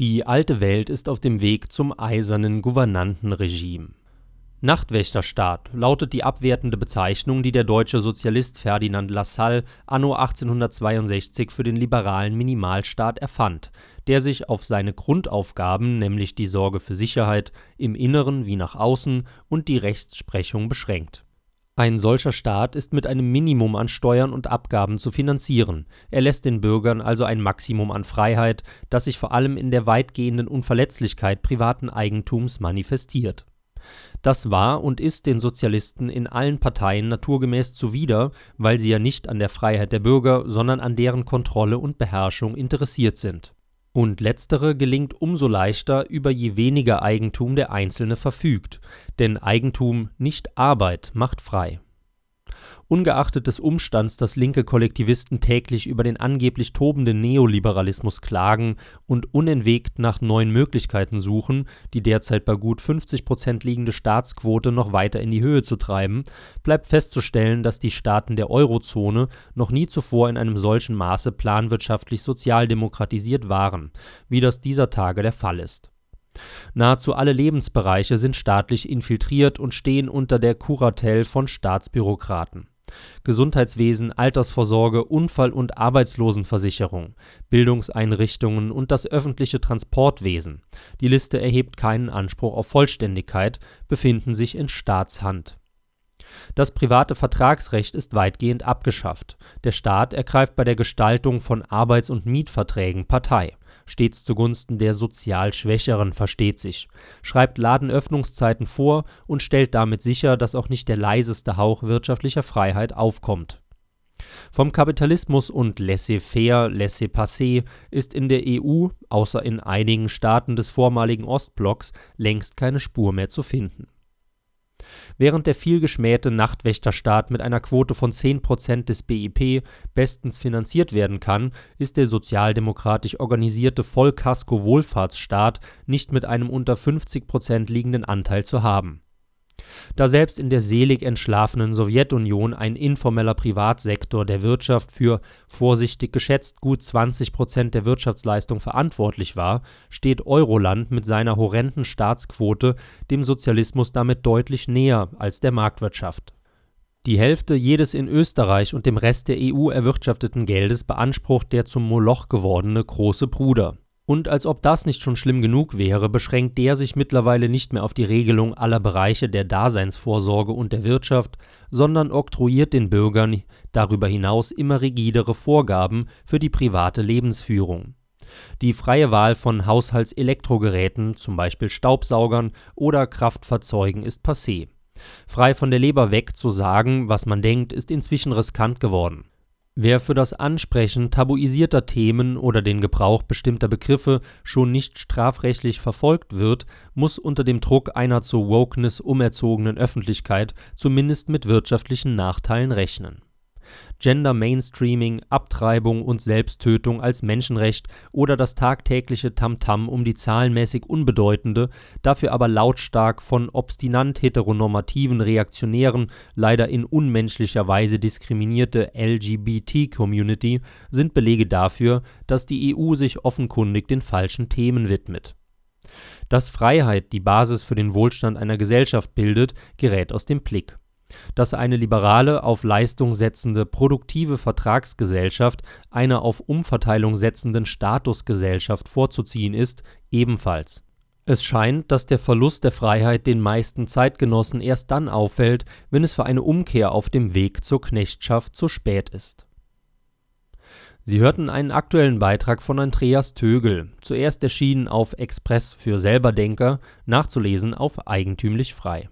Die alte Welt ist auf dem Weg zum eisernen Gouvernantenregime. Nachtwächterstaat lautet die abwertende Bezeichnung, die der deutsche Sozialist Ferdinand Lassalle anno 1862 für den liberalen Minimalstaat erfand, der sich auf seine Grundaufgaben, nämlich die Sorge für Sicherheit im Inneren wie nach außen und die Rechtsprechung beschränkt ein solcher Staat ist mit einem Minimum an Steuern und Abgaben zu finanzieren, er lässt den Bürgern also ein Maximum an Freiheit, das sich vor allem in der weitgehenden Unverletzlichkeit privaten Eigentums manifestiert. Das war und ist den Sozialisten in allen Parteien naturgemäß zuwider, weil sie ja nicht an der Freiheit der Bürger, sondern an deren Kontrolle und Beherrschung interessiert sind und letztere gelingt umso leichter über je weniger Eigentum der Einzelne verfügt, denn Eigentum, nicht Arbeit, macht frei Ungeachtet des Umstands, dass linke Kollektivisten täglich über den angeblich tobenden Neoliberalismus klagen und unentwegt nach neuen Möglichkeiten suchen, die derzeit bei gut 50 Prozent liegende Staatsquote noch weiter in die Höhe zu treiben, bleibt festzustellen, dass die Staaten der Eurozone noch nie zuvor in einem solchen Maße planwirtschaftlich sozialdemokratisiert waren, wie das dieser Tage der Fall ist Nahezu alle Lebensbereiche sind staatlich infiltriert und stehen unter der Kuratel von Staatsbürokraten. Gesundheitswesen, Altersvorsorge, Unfall und Arbeitslosenversicherung, Bildungseinrichtungen und das öffentliche Transportwesen – die Liste erhebt keinen Anspruch auf Vollständigkeit – befinden sich in Staatshand. Das private Vertragsrecht ist weitgehend abgeschafft, der Staat ergreift bei der Gestaltung von Arbeits und Mietverträgen Partei stets zugunsten der sozial Schwächeren, versteht sich, schreibt Ladenöffnungszeiten vor und stellt damit sicher, dass auch nicht der leiseste Hauch wirtschaftlicher Freiheit aufkommt. Vom Kapitalismus und Laissez-faire, Laissez-passer ist in der EU, außer in einigen Staaten des vormaligen Ostblocks, längst keine Spur mehr zu finden Während der vielgeschmähte Nachtwächterstaat mit einer Quote von 10 Prozent des BIP bestens finanziert werden kann, ist der sozialdemokratisch organisierte Vollkasko-Wohlfahrtsstaat nicht mit einem unter 50 Prozent liegenden Anteil zu haben da selbst in der selig entschlafenen Sowjetunion ein informeller Privatsektor der Wirtschaft für vorsichtig geschätzt gut 20 Prozent der Wirtschaftsleistung verantwortlich war, steht Euroland mit seiner horrenden Staatsquote dem Sozialismus damit deutlich näher als der Marktwirtschaft. Die Hälfte jedes in Österreich und dem Rest der EU erwirtschafteten Geldes beansprucht der zum Moloch gewordene Große Bruder und als ob das nicht schon schlimm genug wäre, beschränkt der sich mittlerweile nicht mehr auf die Regelung aller Bereiche der Daseinsvorsorge und der Wirtschaft, sondern oktroyiert den Bürgern darüber hinaus immer rigidere Vorgaben für die private Lebensführung. Die freie Wahl von Haushaltselektrogeräten, zum Beispiel Staubsaugern oder Kraftfahrzeugen, ist passé. Frei von der Leber weg zu sagen, was man denkt, ist inzwischen riskant geworden Wer für das Ansprechen tabuisierter Themen oder den Gebrauch bestimmter Begriffe schon nicht strafrechtlich verfolgt wird, muss unter dem Druck einer zur Wokeness umerzogenen Öffentlichkeit zumindest mit wirtschaftlichen Nachteilen rechnen Gender Mainstreaming, Abtreibung und Selbsttötung als Menschenrecht oder das tagtägliche Tamtam um die zahlenmäßig unbedeutende, dafür aber lautstark von obstinant heteronormativen Reaktionären leider in unmenschlicher Weise diskriminierte LGBT-Community sind Belege dafür, dass die EU sich offenkundig den falschen Themen widmet. Dass Freiheit die Basis für den Wohlstand einer Gesellschaft bildet, gerät aus dem Blick dass eine liberale, auf Leistung setzende produktive Vertragsgesellschaft einer auf Umverteilung setzenden Statusgesellschaft vorzuziehen ist, ebenfalls. Es scheint, dass der Verlust der Freiheit den meisten Zeitgenossen erst dann auffällt, wenn es für eine Umkehr auf dem Weg zur Knechtschaft zu spät ist. Sie hörten einen aktuellen Beitrag von Andreas Tögel, zuerst erschienen auf Express für Selberdenker, nachzulesen auf Eigentümlich Frei